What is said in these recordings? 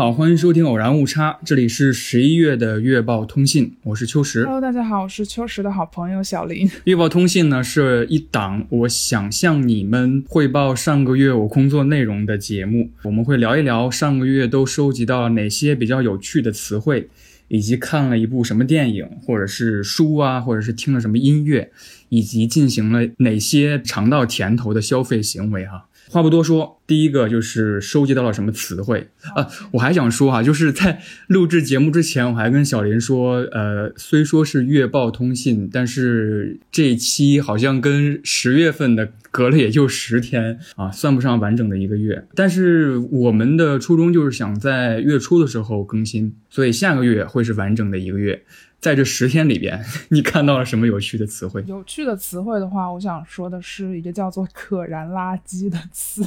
好，欢迎收听《偶然误差》，这里是十一月的月报通信，我是秋实。Hello，大家好，我是秋实的好朋友小林。月报通信呢是一档我想向你们汇报上个月我工作内容的节目，我们会聊一聊上个月都收集到了哪些比较有趣的词汇，以及看了一部什么电影，或者是书啊，或者是听了什么音乐，以及进行了哪些尝到甜头的消费行为哈、话不多说，第一个就是收集到了什么词汇啊？我还想说哈、就是在录制节目之前，我还跟小林说，呃，虽说是月报通信，但是这一期好像跟十月份的隔了也就十天啊，算不上完整的一个月。但是我们的初衷就是想在月初的时候更新，所以下个月会是完整的一个月。在这十天里边，你看到了什么有趣的词汇？有趣的词汇的话，我想说的是一个叫做“可燃垃圾”的词，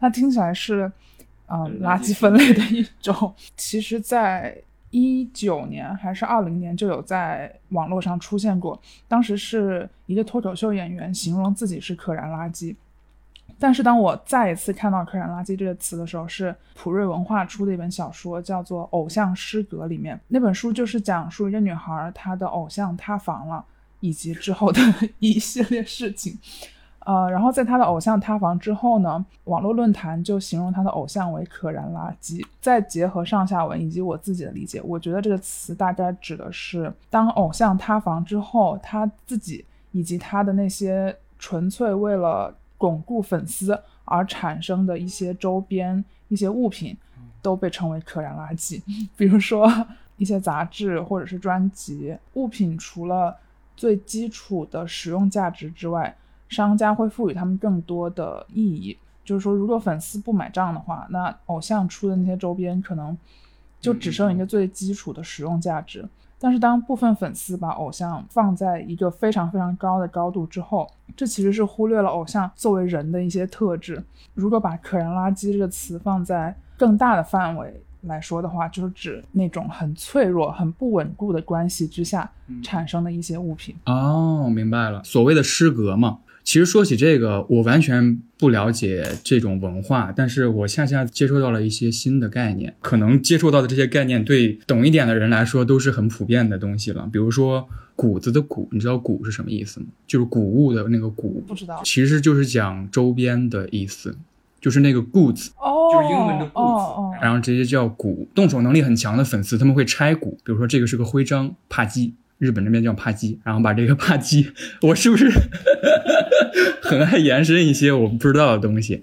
它听起来是，嗯，垃圾分类的一种。其实，在一九年还是二零年就有在网络上出现过，当时是一个脱口秀演员形容自己是可燃垃圾。但是当我再一次看到“可燃垃圾”这个词的时候，是普瑞文化出的一本小说，叫做《偶像失格》里面那本书就是讲述一个女孩她的偶像塌房了，以及之后的一系列事情。呃，然后在她的偶像塌房之后呢，网络论坛就形容她的偶像为“可燃垃圾”。再结合上下文以及我自己的理解，我觉得这个词大概指的是当偶像塌房之后，她自己以及她的那些纯粹为了巩固粉丝而产生的一些周边、一些物品，都被称为可燃垃圾。比如说一些杂志或者是专辑物品，除了最基础的使用价值之外，商家会赋予他们更多的意义。就是说，如果粉丝不买账的话，那偶像出的那些周边可能就只剩一个最基础的使用价值。但是当部分粉丝把偶像放在一个非常非常高的高度之后，这其实是忽略了偶像作为人的一些特质。如果把“可燃垃圾”这个词放在更大的范围来说的话，就是指那种很脆弱、很不稳固的关系之下产生的一些物品。哦，明白了，所谓的失格嘛。其实说起这个，我完全不了解这种文化，但是我恰恰接收到了一些新的概念。可能接触到的这些概念，对懂一点的人来说都是很普遍的东西了。比如说“谷子”的“谷”，你知道“谷”是什么意思吗？就是谷物的那个“谷不知道”，其实就是讲周边的意思，就是那个 goods，哦，就是英文的 goods，、然后直接叫谷。动手能力很强的粉丝，他们会拆谷，比如说这个是个徽章，帕基，日本那边叫帕基，然后把这个帕基，我是不是 很爱延伸一些我不知道的东西？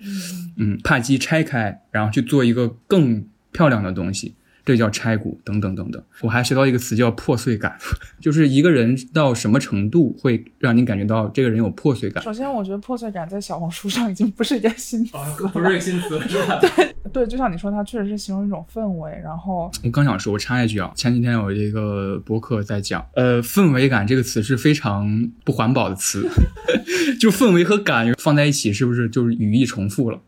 嗯，怕鸡拆开，然后去做一个更漂亮的东西。这叫拆骨，等等等等。我还学到一个词叫破碎感，就是一个人到什么程度会让你感觉到这个人有破碎感。首先，我觉得破碎感在小红书上已经不是一个新词了。哦个新词是吧？对，就像你说，它确实是形容一种氛围，然后我刚想说，我插一句啊，前几天有一个博客在讲，呃，氛围感这个词是非常不环保的词，就氛围和感放在一起，是不是就是语义重复了？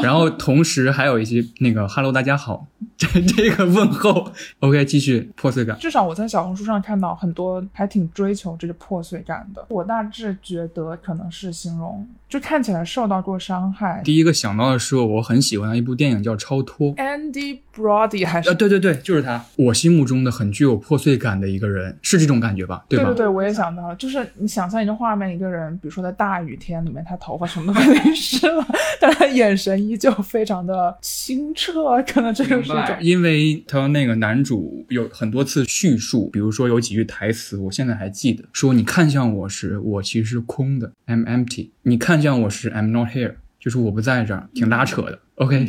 然后同时还有一些那个 “hello，大家好”这 这个问候。OK，继续破碎感。至少我在小红书上看到很多还挺追求这个破碎感的。我大致觉得可能是形容，就看起来受到过伤害。第一个想到的是我很喜欢的一部电影叫《超脱》。Andy Brody 还是呃，对对对，就是他，我心目中的很具有破碎感的一个人，是这种感觉吧？吧？对对对，我也想到了，就是你想象一个画面，一个人，比如说在大雨天里面，他头发什么都淋湿了，但他眼神依旧非常的清澈，可能这就是一种因为他那个男主有很多次叙述，比如说有几句台词，我现在还记得，说你看向我时，我其实是空的，I'm empty；你看像我是，I'm not here。就是我不在这儿，挺拉扯的。OK，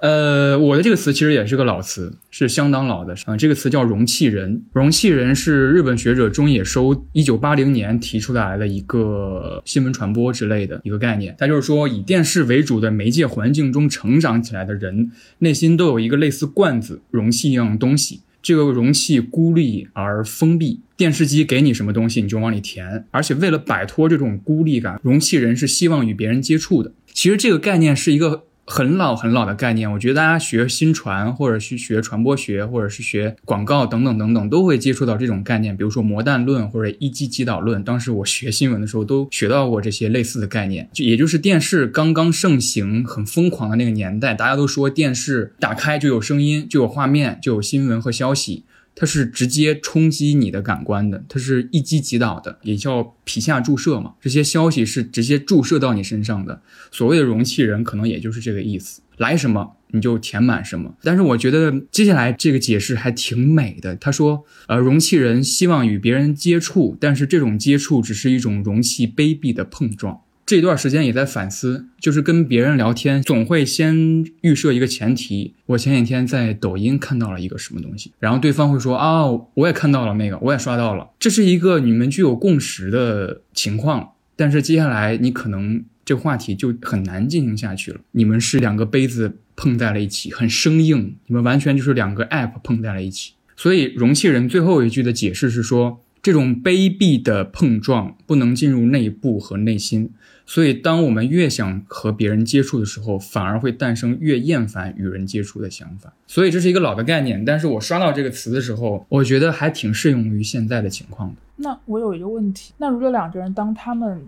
呃，我的这个词其实也是个老词，是相当老的。啊、这个词叫容器人。容器人是日本学者中野收一九八零年提出来的一个新闻传播之类的一个概念。他就是说，以电视为主的媒介环境中成长起来的人，内心都有一个类似罐子、容器一样的东西。这个容器孤立而封闭，电视机给你什么东西你就往里填。而且为了摆脱这种孤立感，容器人是希望与别人接触的。其实这个概念是一个很老很老的概念，我觉得大家学新传或者是学传播学或者是学广告等等等等都会接触到这种概念，比如说魔弹论或者一击击倒论。当时我学新闻的时候都学到过这些类似的概念，就也就是电视刚刚盛行、很疯狂的那个年代，大家都说电视打开就有声音、就有画面、就有新闻和消息。它是直接冲击你的感官的，它是一击即倒的，也叫皮下注射嘛。这些消息是直接注射到你身上的。所谓的容器人，可能也就是这个意思，来什么你就填满什么。但是我觉得接下来这个解释还挺美的。他说，呃，容器人希望与别人接触，但是这种接触只是一种容器卑鄙的碰撞。这段时间也在反思，就是跟别人聊天，总会先预设一个前提。我前几天在抖音看到了一个什么东西，然后对方会说啊，我也看到了那个，我也刷到了，这是一个你们具有共识的情况。但是接下来你可能这话题就很难进行下去了。你们是两个杯子碰在了一起，很生硬，你们完全就是两个 app 碰在了一起。所以容器人最后一句的解释是说，这种卑鄙的碰撞不能进入内部和内心。所以，当我们越想和别人接触的时候，反而会诞生越厌烦与人接触的想法。所以，这是一个老的概念。但是我刷到这个词的时候，我觉得还挺适用于现在的情况的。那我有一个问题，那如果两个人当他们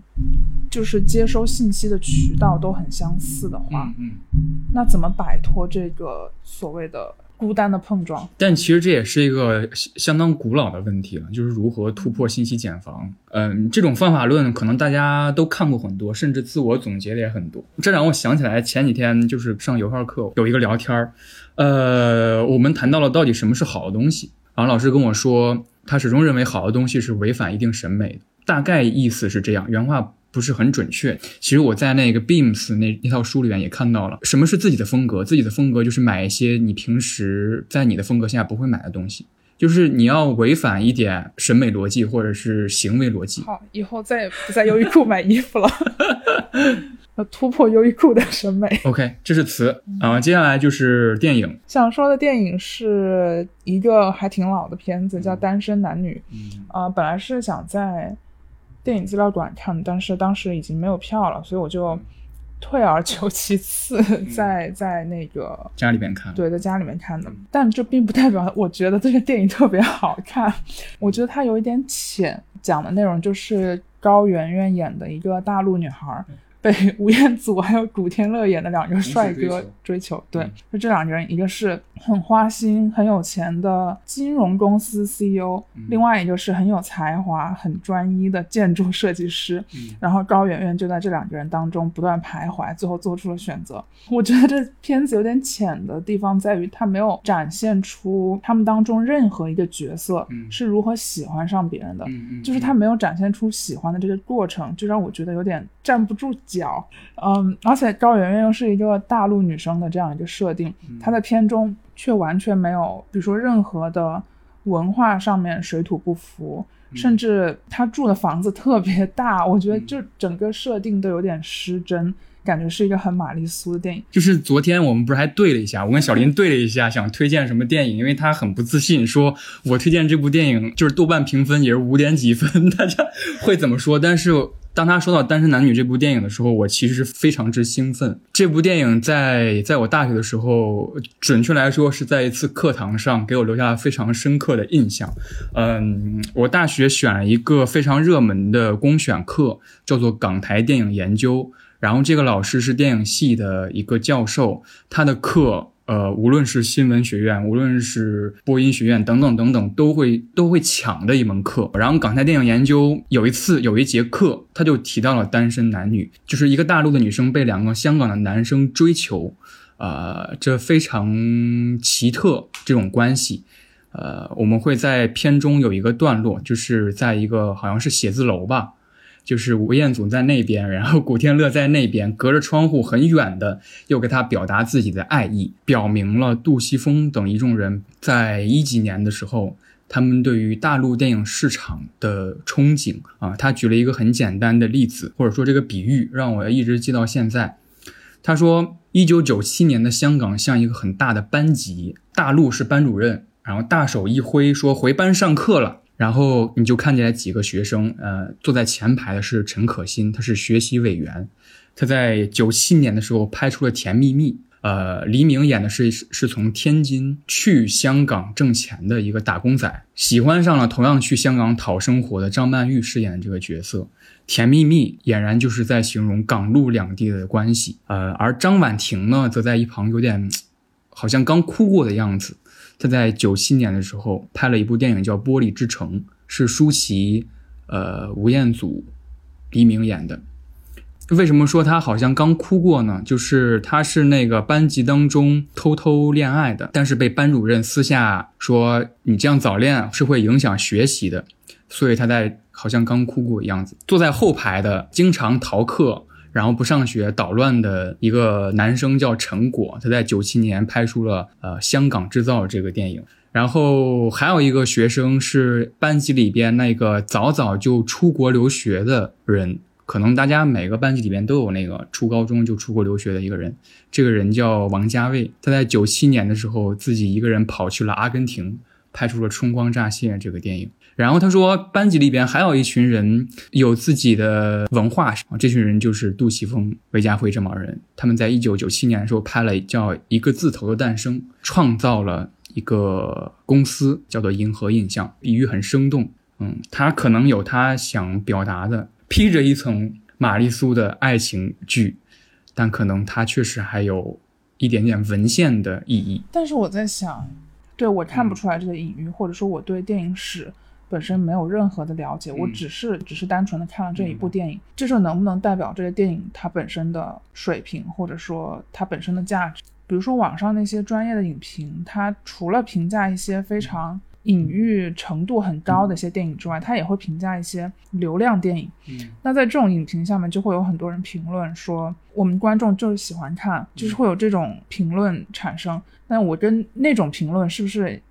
就是接收信息的渠道都很相似的话，嗯，那怎么摆脱这个所谓的孤单的碰撞？但其实这也是一个相当古老的问题了，就是如何突破信息茧房。嗯，这种方法论可能大家都看过很多，甚至自我总结的也很多。这让我想起来前几天就是上油画课有一个聊天儿，呃，我们谈到了到底什么是好的东西。然后老师跟我说，他始终认为好的东西是违反一定审美的，大概意思是这样，原话不是很准确。其实我在那个 Beams 那那套书里面也看到了，什么是自己的风格？自己的风格就是买一些你平时在你的风格下不会买的东西，就是你要违反一点审美逻辑或者是行为逻辑。好，以后再也不在优衣库买衣服了，要 突破优衣库的审美。OK，这是词啊、接下来就是电影。想说的电影是一个还挺老的片子，叫《单身男女》。嗯呃，本来是想在电影资料馆看，但是当时已经没有票了，所以我就退而求其次，在在那个家里边看。对在家里面看的。但这并不代表我觉得这个电影特别好看，我觉得它有一点浅，讲的内容就是高圆圆演的一个大陆女孩。被 吴彦祖还有古天乐演的两个帅哥追求，对嗯，就这两个人，一个是很花心、很有钱的金融公司 CEO，、嗯另外一个是很有才华、很专一的建筑设计师。嗯然后高圆圆就在这两个人当中不断徘徊，最后做出了选择。我觉得这片子有点浅的地方在于，它没有展现出他们当中任何一个角色嗯是如何喜欢上别人的。就是他没有展现出喜欢的这个过程，就让我觉得有点站不住脚。嗯，而且高圆圆又是一个大陆女生的这样一个设定，她在片中却完全没有，比如说任何的文化上面水土不服，甚至她住的房子特别大，我觉得就整个设定都有点失真。感觉是一个很玛丽苏的电影，就是昨天我们不是还对了一下，我跟小林对了一下，想推荐什么电影，因为他很不自信，说我推荐这部电影就是豆瓣评分也是五点几分，大家会怎么说？但是当他说到《单身男女》这部电影的时候，我其实是非常之兴奋。这部电影在在我大学的时候，准确来说是在一次课堂上给我留下了非常深刻的印象。嗯，我大学选了一个非常热门的公选课，叫做港台电影研究。然后这个老师是电影系的一个教授，他的课，呃，无论是新闻学院，无论是播音学院等等等等，都会都会抢的一门课。然后港台电影研究有一次有一节课，他就提到了单身男女，就是一个大陆的女生被两个香港的男生追求，呃，这非常奇特这种关系。呃，我们会在片中有一个段落，就是在一个好像是写字楼吧。就是吴彦祖在那边，然后古天乐在那边，隔着窗户很远的又给他表达自己的爱意，表明了杜琪峰等一众人在一几年的时候，他们对于大陆电影市场的憧憬啊。他举了一个很简单的例子，或者说这个比喻，让我一直记到现在。他说，一九九七年的香港像一个很大的班级，大陆是班主任，然后大手一挥说回班上课了。然后你就看见几个学生，呃，坐在前排的是陈可辛，他是学习委员，他在九七年的时候拍出了《甜蜜蜜》，呃，黎明演的是是从天津去香港挣钱的一个打工仔，喜欢上了同样去香港讨生活的张曼玉饰演的这个角色，《甜蜜蜜》俨然就是在形容港陆两地的关系，呃，而张婉婷呢，则在一旁有点好像刚哭过的样子。他在九七年的时候拍了一部电影叫《玻璃之城》，是舒淇、呃吴彦祖、黎明演的。为什么说他好像刚哭过呢？就是他是那个班级当中偷偷恋爱的，但是被班主任私下说你这样早恋是会影响学习的，所以他在好像刚哭过的样子。坐在后排的经常逃课。然后不上学捣乱的一个男生叫陈果，他在九七年拍出了呃《香港制造》这个电影。然后还有一个学生是班级里边那个早早就出国留学的人，可能大家每个班级里边都有那个初高中就出国留学的一个人。这个人叫王家卫，他在九七年的时候自己一个人跑去了阿根廷，拍出了《春光乍泄》这个电影。然后他说，班级里边还有一群人有自己的文化，这群人就是杜琪峰、韦家辉这帮人。他们在一九九七年的时候拍了叫《一个字头的诞生》，创造了一个公司叫做银河印象，比喻很生动。嗯，他可能有他想表达的，披着一层玛丽苏的爱情剧，但可能他确实还有一点点文献的意义。但是我在想，对我看不出来这个隐喻，或者说我对电影史。本身没有任何的了解，我只是只是单纯的看了这一部电影，这就能不能代表这个电影它本身的水平，或者说它本身的价值？比如说网上那些专业的影评，它除了评价一些非常隐喻程度很高的一些电影之外，它也会评价一些流量电影。那在这种影评下面，就会有很多人评论说，我们观众就是喜欢看，就是会有这种评论产生。那我跟那种评论是不是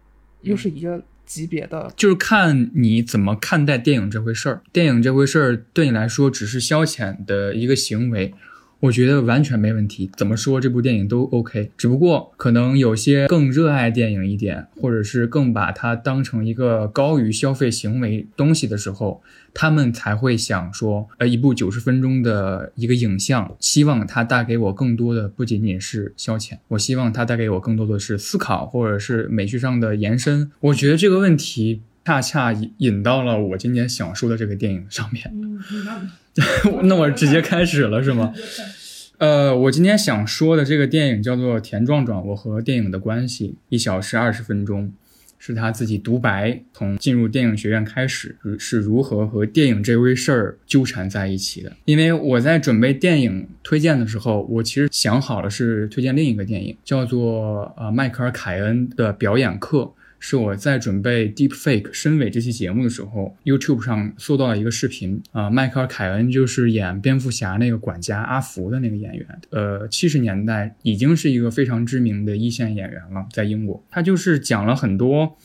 又是一个？级别的就是看你怎么看待电影这回事儿。电影这回事儿对你来说只是消遣的一个行为。我觉得完全没问题，怎么说这部电影都 OK。只不过可能有些更热爱电影一点，或者是更把它当成一个高于消费行为东西的时候，他们才会想说，呃，一部九十分钟的一个影像，希望它带给我更多的不仅仅是消遣，我希望它带给我更多的是思考，或者是美学上的延伸。我觉得这个问题恰恰引引到了我今天想说的这个电影上面。那我直接开始了是吗？呃，我今天想说的这个电影叫做《田壮壮：我和电影的关系》，一小时二十分钟，是他自己独白，从进入电影学院开始是如何和电影这回事儿纠缠在一起的。因为我在准备电影推荐的时候，我其实想好了是推荐另一个电影，叫做呃迈克尔·凯恩的表演课。是我在准备 Deep Fake 深伪这期节目的时候，YouTube 上搜到了一个视频啊，迈克尔·凯恩就是演蝙蝠侠那个管家阿福的那个演员，呃，七十年代已经是一个非常知名的一线演员了，在英国，他就是讲了很多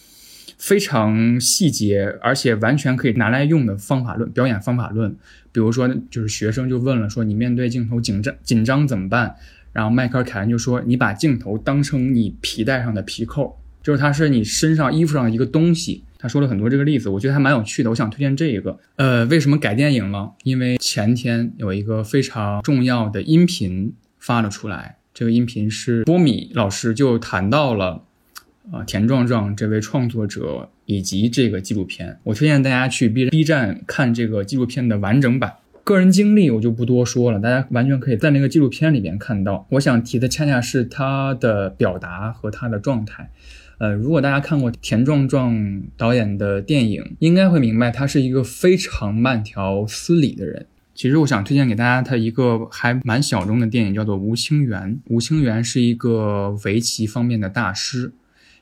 非常细节，而且完全可以拿来用的方法论，表演方法论，比如说就是学生就问了说你面对镜头紧张紧张怎么办？然后迈克尔·凯恩就说你把镜头当成你皮带上的皮扣。就是它是你身上衣服上的一个东西，他说了很多这个例子，我觉得还蛮有趣的。我想推荐这一个。呃，为什么改电影了？因为前天有一个非常重要的音频发了出来，这个音频是波米老师就谈到了，呃，田壮壮这位创作者以及这个纪录片。我推荐大家去 B B 站看这个纪录片的完整版。个人经历我就不多说了，大家完全可以在那个纪录片里面看到。我想提的恰恰是他的表达和他的状态。呃，如果大家看过田壮壮导演的电影，应该会明白他是一个非常慢条斯理的人。其实我想推荐给大家他一个还蛮小众的电影，叫做《吴清源》。吴清源是一个围棋方面的大师，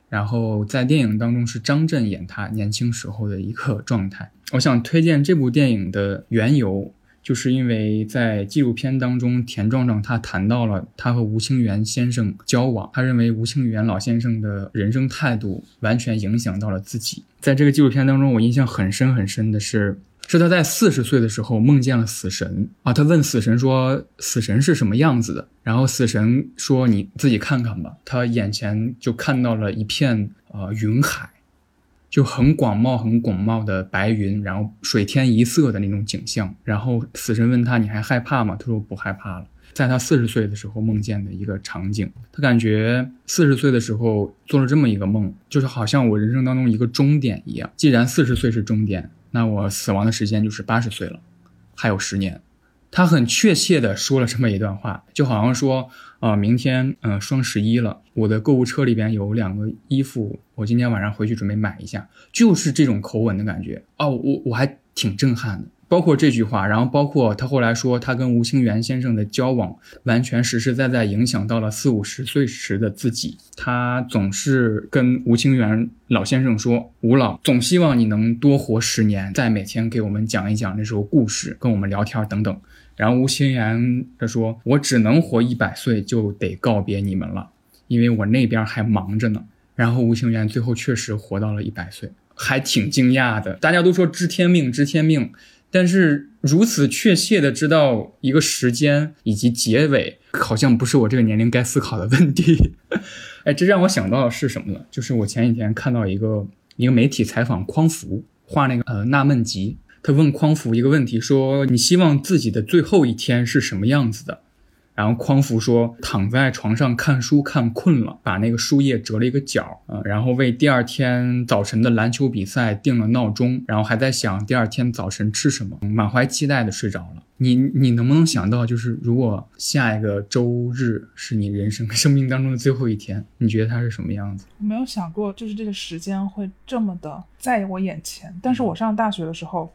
然后在电影当中是张震演他年轻时候的一个状态。我想推荐这部电影的缘由，就是因为在纪录片当中，田壮壮他谈到了他和吴清源先生交往，他认为吴清源老先生的人生态度完全影响到了自己。在这个纪录片当中，我印象很深很深的是。是他在四十岁的时候梦见了死神啊，他问死神说：“死神是什么样子的？”然后死神说：“你自己看看吧。”他眼前就看到了一片呃云海，就很广袤、很广袤的白云，然后水天一色的那种景象。然后死神问他：“你还害怕吗？”他说：“不害怕了。”在他四十岁的时候梦见的一个场景，他感觉四十岁的时候做了这么一个梦，就是好像我人生当中一个终点一样。既然四十岁是终点。那我死亡的时间就是八十岁了，还有十年。他很确切的说了这么一段话，就好像说，啊，明天，嗯，双十一了，我的购物车里边有两个衣服，我今天晚上回去准备买一下，就是这种口吻的感觉。哦，我我还挺震撼的。包括这句话，然后包括他后来说，他跟吴清源先生的交往，完全实实在在影响到了四五十岁时的自己。他总是跟吴清源老先生说：“吴老，总希望你能多活十年，再每天给我们讲一讲那时候故事，跟我们聊天等等。”然后吴清源他说：“我只能活一百岁，就得告别你们了，因为我那边还忙着呢。”然后吴清源最后确实活到了一百岁，还挺惊讶的。大家都说知天命，知天命。但是如此确切的知道一个时间以及结尾，好像不是我这个年龄该思考的问题。哎，这让我想到的是什么呢？就是我前几天看到一个一个媒体采访匡扶画那个呃纳闷集，他问匡扶一个问题，说你希望自己的最后一天是什么样子的？然后匡扶说，躺在床上看书看困了，把那个书页折了一个角，啊，然后为第二天早晨的篮球比赛定了闹钟，然后还在想第二天早晨吃什么，满怀期待的睡着了。你你能不能想到，就是如果下一个周日是你人生 生命当中的最后一天，你觉得它是什么样子？我没有想过，就是这个时间会这么的在我眼前。但是我上大学的时候，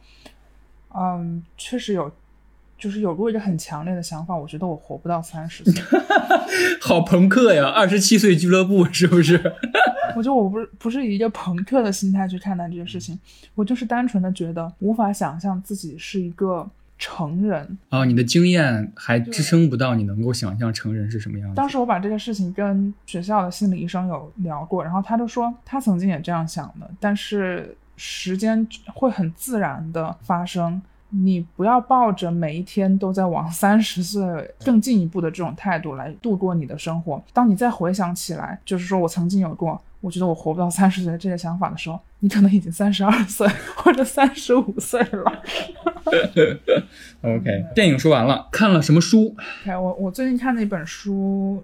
确实有。就是有过一个很强烈的想法，我觉得我活不到三十岁，好朋克呀！二十七岁俱乐部是不是？我觉得我不是不是以一个朋克的心态去看待这件事情，我就是单纯的觉得无法想象自己是一个成人啊！你的经验还支撑不到你能够想象成人是什么样子。当时我把这个事情跟学校的心理医生有聊过，然后他就说他曾经也这样想的，但是时间会很自然的发生。你不要抱着每一天都在往三十岁更进一步的这种态度来度过你的生活。当你再回想起来，就是说我曾经有过，我觉得我活不到 三十岁这些想法的时候，你可能已经三十二岁或者三十五岁了。OK，电影说完了，看了什么书？OK，我我最近看的一本书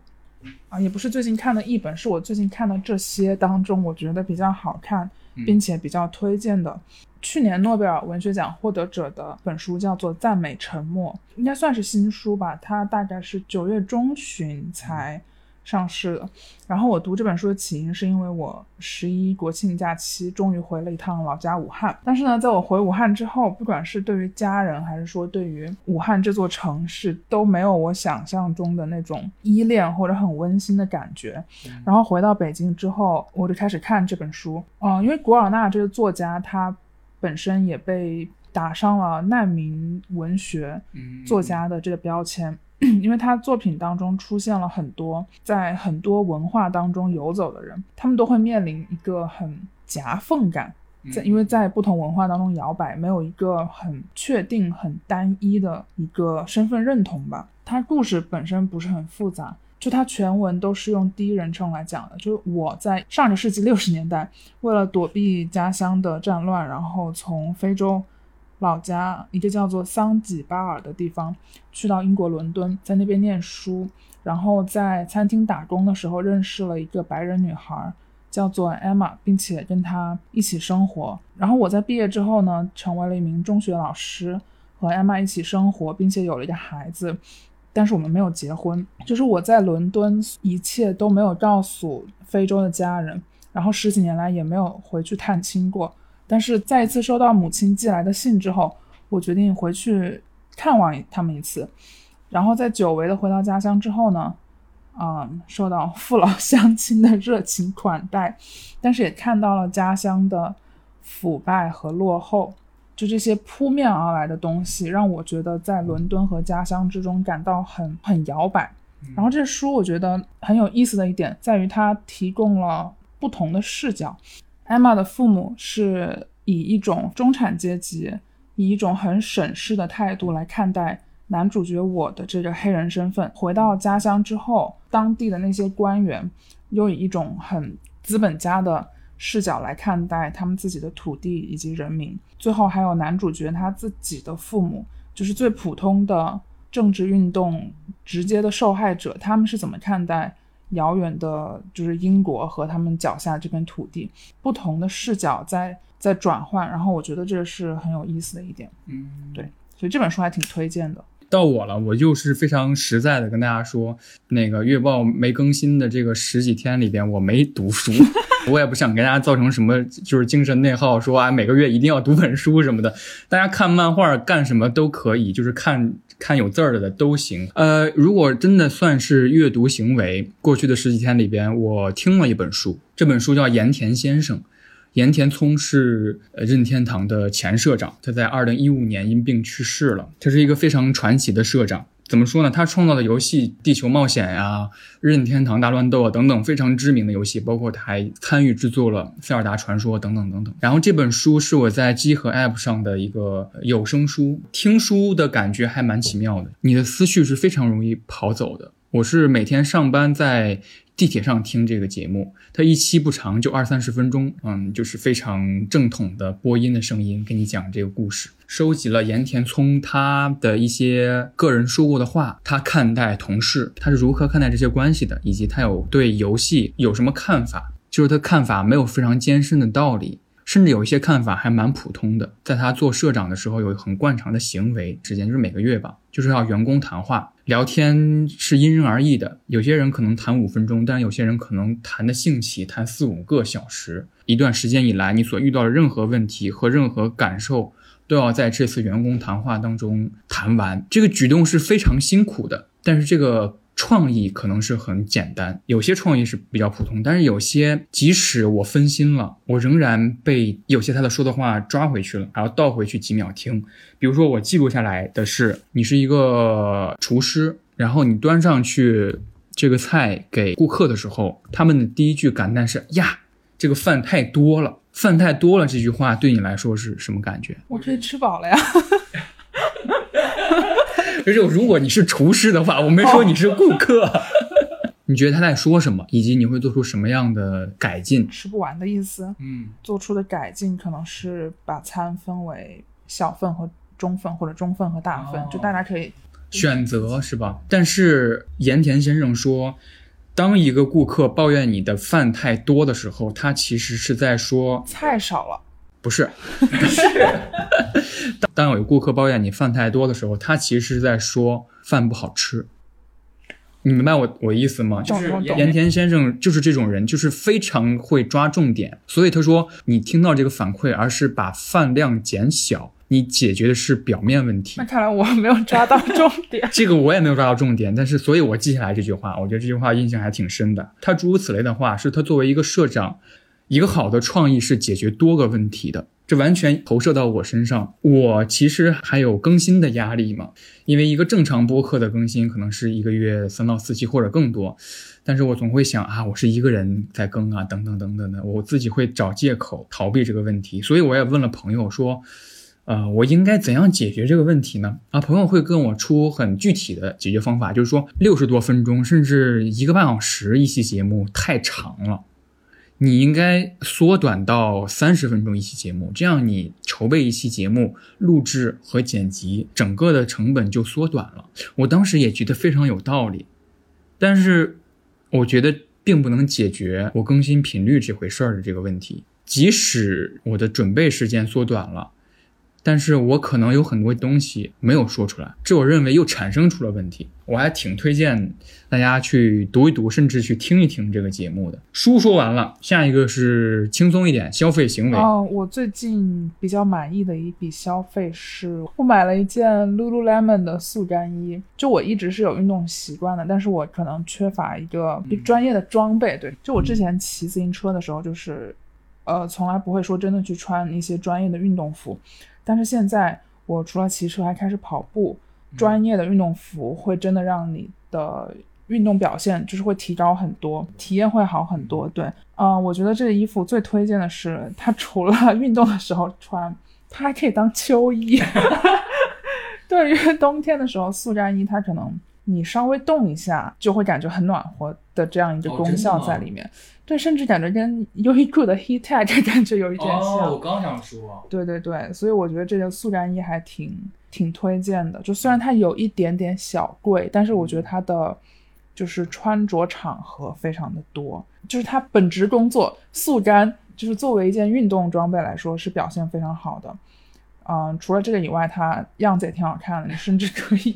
啊，也不是最近看的一本，是我最近看的这些当中，我觉得比较好看，并且比较推荐的。去年诺贝尔文学奖获得者的本书叫做《赞美沉默》，应该算是新书吧。它大概是九月中旬才上市的。然后我读这本书的起因是因为我十一国庆假期终于回了一趟老家武汉。但是呢，在我回武汉之后，不管是对于家人还是说对于武汉这座城市，都没有我想象中的那种依恋或者很温馨的感觉。然后回到北京之后，我就开始看这本书。嗯，因为古尔纳这个作家他。本身也被打上了难民文学作家的这个标签，因为他作品当中出现了很多在很多文化当中游走的人，他们都会面临一个很夹缝感，在因为在不同文化当中摇摆，没有一个很确定、很单一的一个身份认同吧。他故事本身不是很复杂。就他全文都是用第一人称来讲的，就是我在上个世纪六十年代，为了躲避家乡的战乱，然后从非洲老家一个叫做桑吉巴尔的地方去到英国伦敦，在那边念书，然后在餐厅打工的时候认识了一个白人女孩，叫做 Emma，并且跟她一起生活。然后我在毕业之后呢，成为了一名中学老师，和 Emma 一起生活，并且有了一个孩子。但是我们没有结婚，就是我在伦敦，一切都没有告诉非洲的家人，然后十几年来也没有回去探亲过。但是再一次收到母亲寄来的信之后，我决定回去看望他们一次。然后在久违的回到家乡之后呢，嗯，受到父老乡亲的热情款待，但是也看到了家乡的腐败和落后。就这些扑面而来的东西，让我觉得在伦敦和家乡之中感到很很摇摆。然后这书我觉得很有意思的一点在于它提供了不同的视角。艾玛的父母是以一种中产阶级，以一种很审视的态度来看待男主角我的这个黑人身份。回到家乡之后，当地的那些官员又以一种很资本家的视角来看待他们自己的土地以及人民。最后还有男主角他自己的父母，就是最普通的政治运动直接的受害者，他们是怎么看待？遥远的，就是英国和他们脚下这片土地，不同的视角在在转换，然后我觉得这是很有意思的一点。嗯，对，所以这本书还挺推荐的。到我了，我就是非常实在的跟大家说，那个月报没更新的这个十几天里边，我没读书，我也不想给大家造成什么就是精神内耗，说啊每个月一定要读本书什么的。大家看漫画干什么都可以，就是看看有字儿的都行。呃，如果真的算是阅读行为，过去的十几天里边，我听了一本书，这本书叫《盐田先生》。盐田聪是呃任天堂的前社长，他在二零一五年因病去世了。他是一个非常传奇的社长。怎么说呢？他创造的游戏《地球冒险》呀、任天堂大乱斗啊等等非常知名的游戏，包括他还参与制作了《塞尔达传说》等等等等。然后这本书是我在机和 App 上的一个有声书，听书的感觉还蛮奇妙的。你的思绪是非常容易跑走的。我是每天上班在。地铁上听这个节目，它一期不长，就二三十分钟，嗯，就是非常正统的播音的声音，跟你讲这个故事。收集了盐田聪他的一些个人说过的话，他看待同事，他是如何看待这些关系的，以及他有对游戏有什么看法。就是他看法没有非常艰深的道理。甚至有一些看法还蛮普通的。在他做社长的时候，有很惯常的行为，之间就是每个月吧，就是要员工谈话聊天，是因人而异的。有些人可能谈五分钟，但有些人可能谈的兴起，谈四五个小时。一段时间以来，你所遇到的任何问题和任何感受，都要在这次员工谈话当中谈完。这个举动是非常辛苦的，但是这个。创意可能是很简单，有些创意是比较普通，但是有些即使我分心了，我仍然被有些他的说的话抓回去了，还要倒回去几秒听。比如说我记录下来的是，你是一个厨师，然后你端上去这个菜给顾客的时候，他们的第一句感叹是呀，这个饭太多了，饭太多了。这句话对你来说是什么感觉？我觉得吃饱了呀。而且，如果你是厨师的话，我没说你是顾客。你觉得他在说什么，以及你会做出什么样的改进？吃不完的意思。嗯，做出的改进可能是把餐分为小份和中份，或者中份和大份，就大家可以选择，是吧？但是盐田先生说，当一个顾客抱怨你的饭太多的时候，他其实是在说菜少了。不是，不是。当有顾客抱怨你饭太多的时候，他其实是在说饭不好吃。你明白我我意思吗？就是盐田先生就是这种人，就是非常会抓重点。所以他说，你听到这个反馈，而是把饭量减小，你解决的是表面问题。那看来我没有抓到重点。这个我也没有抓到重点，但是所以我记下来这句话，我觉得这句话印象还挺深的。他诸如此类的话，是他作为一个社长。一个好的创意是解决多个问题的，这完全投射到我身上。我其实还有更新的压力嘛，因为一个正常播客的更新可能是一个月三到四期或者更多，但是我总会想啊，我是一个人在更啊，等等等等的，我自己会找借口逃避这个问题。所以我也问了朋友说，呃，我应该怎样解决这个问题呢？啊，朋友会跟我出很具体的解决方法，就是说六十多分钟甚至一个半小时一期节目太长了。你应该缩短到三十分钟一期节目，这样你筹备一期节目、录制和剪辑，整个的成本就缩短了。我当时也觉得非常有道理，但是我觉得并不能解决我更新频率这回事儿的这个问题。即使我的准备时间缩短了。但是我可能有很多东西没有说出来，这我认为又产生出了问题。我还挺推荐大家去读一读，甚至去听一听这个节目的。书说完了，下一个是轻松一点消费行为。嗯，我最近比较满意的一笔消费是我买了一件 Lululemon 的速干衣。就我一直是有运动习惯的，但是我可能缺乏一个专业的装备。对，就我之前骑自行车的时候，就是呃，从来不会说真的去穿一些专业的运动服。但是现在我除了骑车，还开始跑步，专业的运动服会真的让你的运动表现就是会提高很多，体验会好很多。对，嗯、我觉得这个衣服最推荐的是，它除了 运动的时候穿，它还可以当秋衣。对于冬天的时候，速干衣它可能你稍微动一下就会感觉很暖和的这样一个哦功效在里面。对，甚至感觉跟优衣库的 Heat Tech 感觉有一点像。哦刚想说，对对对，所以我觉得这件速干衣还挺挺推荐的。就虽然它有一点点小贵，但是我觉得它的就是穿着场合非常的多，就是它本职工作速干，就是作为一件运动装备来说是表现非常好的。嗯，除了这个以外，它样子也挺好看的，你甚至可以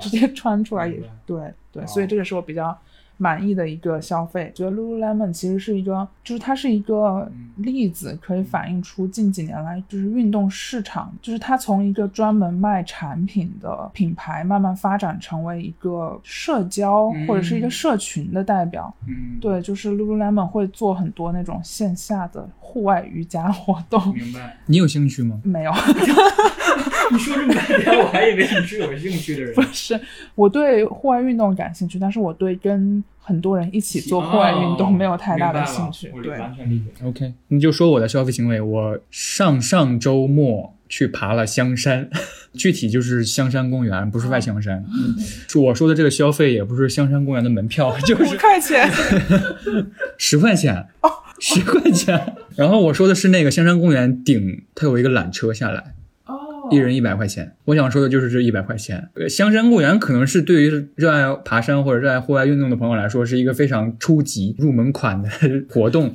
直接穿出来。也对对，哦。所以这个是我比较满意的一个消费。觉得 Lululemon 其实是一个，就是它是一个例子，可以反映出近几年来就是运动市场，就是它从一个专门卖产品的品牌，慢慢发展成为一个社交嗯或者是一个社群的代表。嗯，对，就是 Lululemon 会做很多那种线下的户外瑜伽活动。明白。你有兴趣吗？没有，你说这么半天，我还以为你是有兴趣的人 不是，我对户外运动感兴趣，但是我对跟很多人一起做户外运动没有太大的兴趣。对，完全理解。OK，你就说我的消费行为，我上上周末去爬了香山，具体就是香山公园，不是外香山。嗯，是我说的这个消费也不是香山公园的门票，就五块钱。十块钱。十块钱，然后我说的是那个香山公园顶，它有一个缆车下来，哦一人一百块钱。我想说的就是这一百块钱。香山公园可能是对于热爱爬山或者热爱户外运动的朋友来说，是一个非常初级入门款的 活动。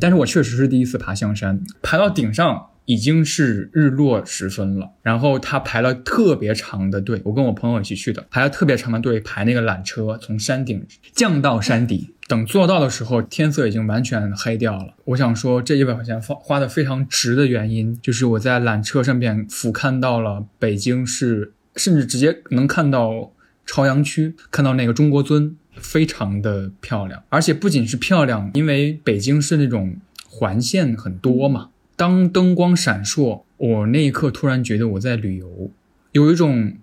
但是我确实是第一次爬香山，爬到顶上已经是日落时分了，然后他排了特别长的队，我跟我朋友一起去的，排了特别长的队排那个缆车从山顶降到山底。等做到的时候，天色已经完全黑掉了。我想说，这一百块钱花花的非常值的原因，就是我在缆车上面俯瞰到了北京市，甚至直接能看到朝阳区，看到那个中国尊，非常的漂亮。而且不仅是漂亮，因为北京是那种环线很多嘛，当灯光闪烁，我那一刻突然觉得我在旅游，有一种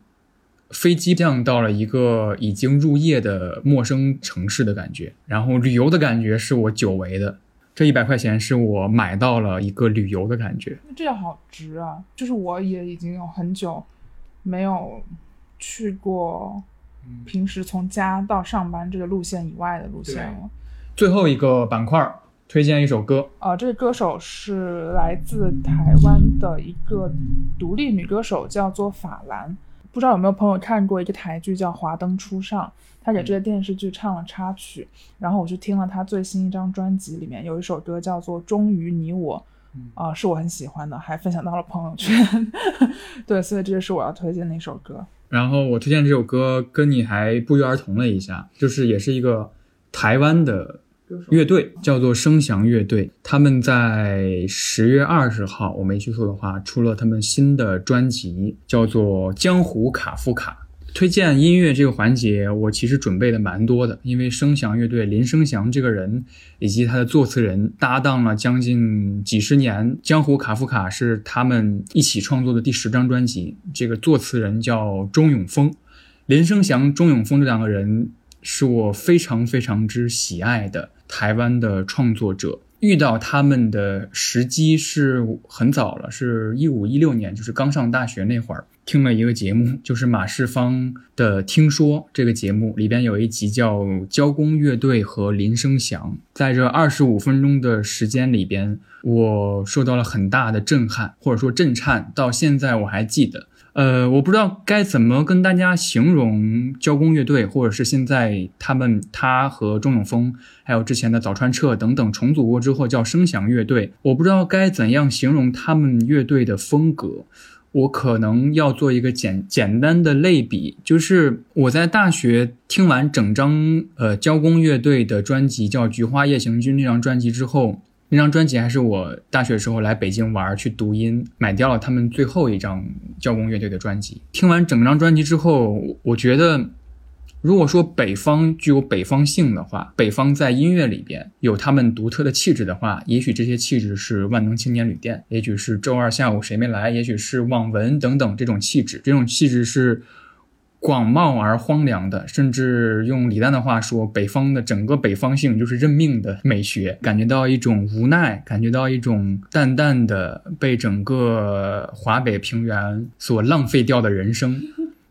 飞机降到了一个已经入夜的陌生城市的感觉，然后旅游的感觉是我久违的。这一百块钱是我买到了一个旅游的感觉。这样好值啊！就是我也已经有很久没有去过平时从家到上班这个路线以外的路线了。最后一个板块，推荐一首歌。呃，这个歌手是来自台湾的一个独立女歌手，叫做法兰。不知道有没有朋友看过一个台剧叫《华灯初上》，他给这个电视剧唱了插曲，然后我去听了他最新一张专辑，里面有一首歌叫做《终于你我》，啊、是我很喜欢的，还分享到了朋友圈。对，所以这就是我要推荐的一首歌。然后我推荐这首歌跟你还不约而同了一下，就是也是一个台湾的乐队，叫做声翔乐队。他们在十月二十号，我没记错的话，出了他们新的专辑，叫做《江湖卡夫卡》。推荐音乐这个环节，我其实准备的蛮多的，因为声翔乐队林声祥这个人以及他的作词人搭档了将近几十年，《江湖卡夫卡》是他们一起创作的第十张专辑。这个作词人叫钟永峰，林声祥、钟永峰这两个人是我非常非常之喜爱的台湾的创作者。遇到他们的时机是很早了，是一五一六年，就是刚上大学那会儿，听了一个节目，就是马世芳的《听说》这个节目里边有一集叫《交工乐队和林声祥》。在这二十五分钟的时间里边，我受到了很大的震撼，或者说震颤，到现在我还记得。呃，我不知道该怎么跟大家形容交工乐队，或者是现在他们他和钟永峰，还有之前的早川彻等等重组过之后叫声响乐队，我不知道该怎样形容他们乐队的风格。我可能要做一个简简单的类比，就是我在大学听完整张呃交工乐队的专辑叫《菊花夜行军》这张专辑之后，那张专辑还是我大学时候来北京玩去读音买掉了他们最后一张交工乐队的专辑。听完整张专辑之后，我觉得如果说北方具有北方性的话，北方在音乐里边有他们独特的气质的话，也许这些气质是万能青年旅店，也许是周二下午谁没来，也许是网文等等这种气质，这种气质是广袤而荒凉的，甚至用李诞的话说，北方的整个北方性就是认命的美学，感觉到一种无奈，感觉到一种淡淡的被整个华北平原所浪费掉的人生。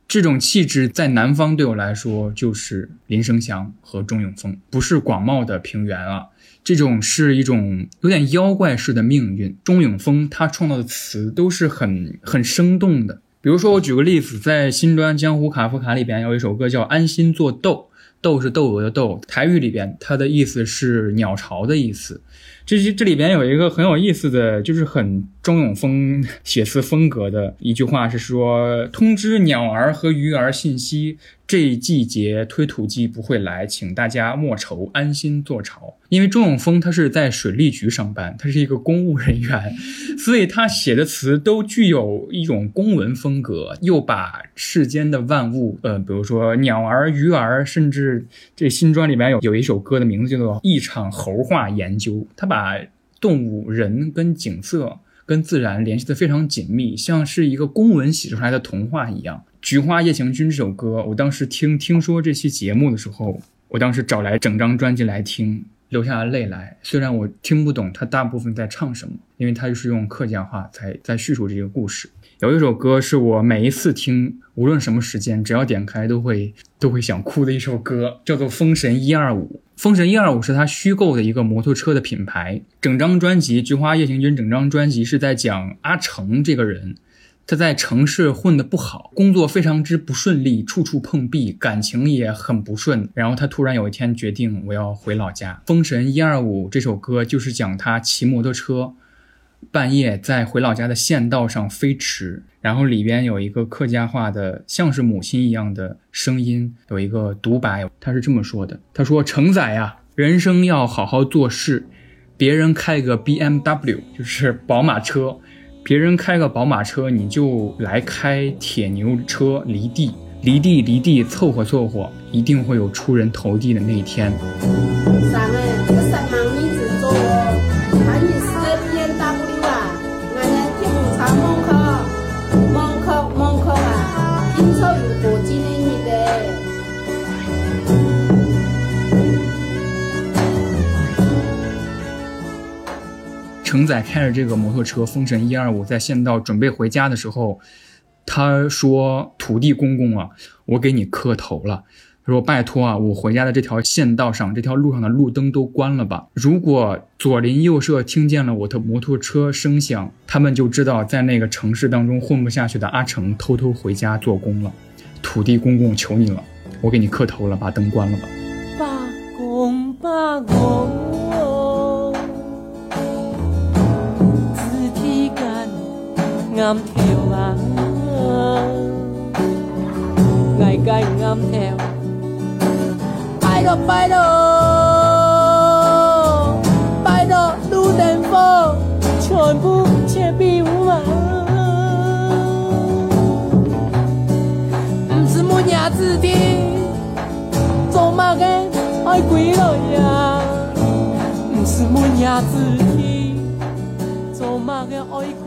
这种气质在南方对我来说就是林生祥和钟永峰，不是广袤的平原啊，这种是一种有点妖怪式的命运。钟永峰他创造的词都是很很生动的，比如说我举个例子，在新专《江湖卡夫卡》里边有一首歌叫《安心做豆》，豆是窦娥的豆，台语里边它的意思是鸟巢的意思。这这里边有一个很有意思的，就是很钟永峰 写词风格的一句话，是说通知鸟儿和鱼儿信息。这一季节推土机不会来，请大家莫愁，安心做巢。因为钟永峰他是在水利局上班，他是一个公务人员，所以他写的词都具有一种公文风格，又把世间的万物，呃，比如说鸟儿、鱼儿，甚至这新专里边有有一首歌的名字叫做《一场猴话研究》，他把把动物、人跟景色。跟自然联系的非常紧密，像是一个公文写出来的童话一样。《菊花夜行军》这首歌，我当时听听说这期节目的时候，我当时找来整张专辑来听，流下了泪来。虽然我听不懂他大部分在唱什么，因为他就是用客家话在在叙述这个故事。有一首歌是我每一次听，无论什么时间，只要点开都会都会想哭的一首歌，叫做《封神一二五》。封神一二五是他虚构的一个摩托车的品牌。整张专辑《菊花夜行军》整张专辑是在讲阿成这个人，他在城市混得不好，工作非常之不顺利，处处碰壁，感情也很不顺。然后他突然有一天决定，我要回老家。《封神一二五》这首歌就是讲他骑摩托车。半夜在回老家的县道上飞驰，然后里边有一个客家话的，像是母亲一样的声音，有一个独白，他是这么说的：“他说，承载呀，人生要好好做事，别人开个 B M W 就是宝马车，别人开个宝马车，你就来开铁牛车，离地，离地，离地，凑合凑合，一定会有出人头地的那一天。”承载开着这个摩托车，风神一二五在县道准备回家的时候，他说：“土地公公啊，我给你磕头了。他说拜托啊，我回家的这条县道上，这条路上的路灯都关了吧。如果左邻右舍听见了我的摩托车声响，他们就知道在那个城市当中混不下去的阿成偷偷回家做工了。土地公公，求你了，我给你磕头了，把灯关了吧。”罢工罢工。Ngắm theo à ngày ngày ngắm theo bay đâu bay đâu bay đâu đủ đèn phố 全部切比乌嘛不是木伢子的做嘛个爱鬼了呀不是木伢子的做嘛个爱鬼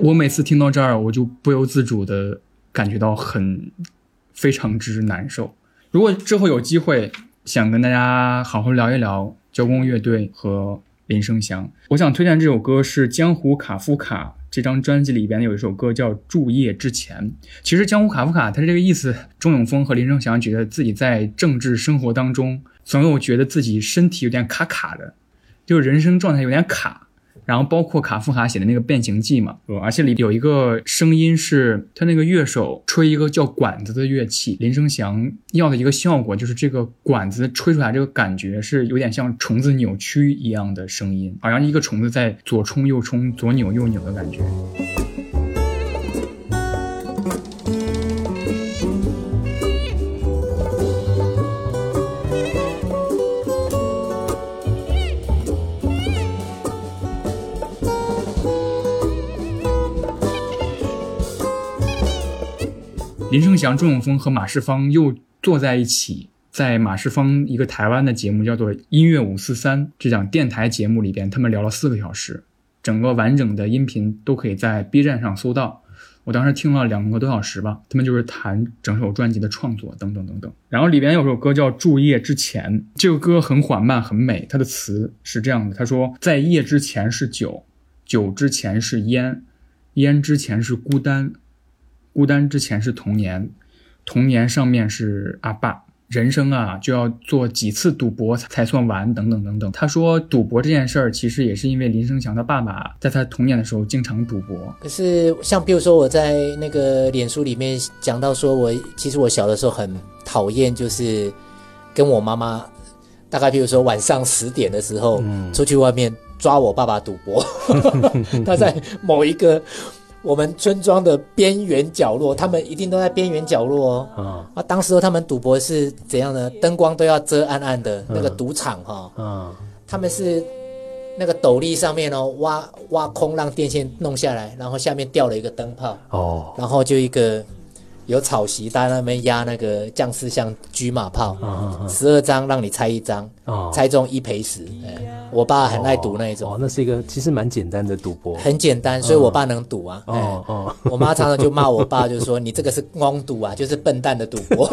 我每次听到这儿，我就不由自主的感觉到很非常之难受。如果之后有机会，想跟大家好好聊一聊交工乐队和林生祥，我想推荐这首歌是《江湖卡夫卡》这张专辑里边有一首歌叫《住夜之前》。其实《江湖卡夫卡》它是这个意思，钟永峰和林生祥觉得自己在政治生活当中总有觉得自己身体有点卡卡的，就是人生状态有点卡。然后包括卡夫卡写的那个《变形记》嘛，而且里有一个声音是他那个乐手吹一个叫管子的乐器，林生祥要的一个效果就是这个管子吹出来这个感觉是有点像虫子扭曲一样的声音，好像一个虫子在左冲右冲、左扭右扭的感觉。林生祥、钟永峰和马世芳又坐在一起，在马世芳一个台湾的节目叫做《音乐五四三》这档电台节目里边，他们聊了四个小时，整个完整的音频都可以在 B 站上搜到。我当时听了两个多小时吧，他们就是谈整首专辑的创作等等等等。然后里边有首歌叫《住夜之前》，这个歌很缓慢很美，它的词是这样的：他说，在夜之前是酒，酒之前是烟，烟之前是孤单，孤单之前是童年，童年上面是阿爸。人生啊，就要做几次赌博才算完，等等等等。他说，赌博这件事儿其实也是因为林生祥的爸爸在他童年的时候经常赌博。可是，像比如说我在那个脸书里面讲到，说我其实我小的时候很讨厌，就是跟我妈妈，大概比如说晚上十点的时候出去外面抓我爸爸赌博，他在某一个。我们村庄的边缘角落，他们一定都在边缘角落哦。啊，当时他们赌博是怎样呢？灯光都要遮暗暗的，那个赌场哈。嗯，他们是那个斗笠上面哦，挖挖空让电线弄下来，然后下面吊了一个灯泡哦，然后就一个。有草席，大家那边压那个将士像车马炮，十二张让你猜一张，猜中一赔十。我爸很爱赌那一种。哦，那是一个其实蛮简单的赌博。很简单，所以我爸能赌啊。哦哦，我妈常常就骂我爸，就是说你这个是光赌啊，就是笨蛋的赌博。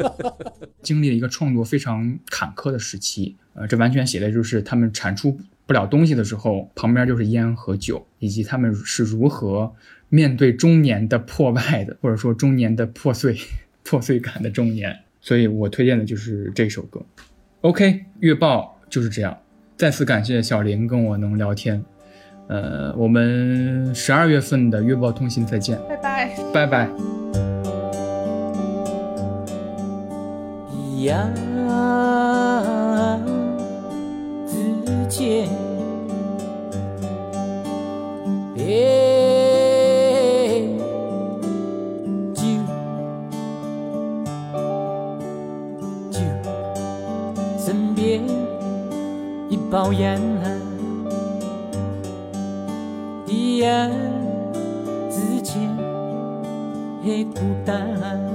经历了一个创作非常坎坷的时期，呃，这完全写的就是他们产出不了东西的时候，旁边就是烟和酒，以及他们是如何。面对中年的破败的，或者说中年的破碎、破碎感的中年，所以我推荐的就是这首歌。OK，月报就是这样。再次感谢小林跟我能聊天。呃，我们十二月份的月报通信再见，拜拜，拜拜。呀，烟，杯，酒，酒，身边一包烟啊，一夜之间黑孤单。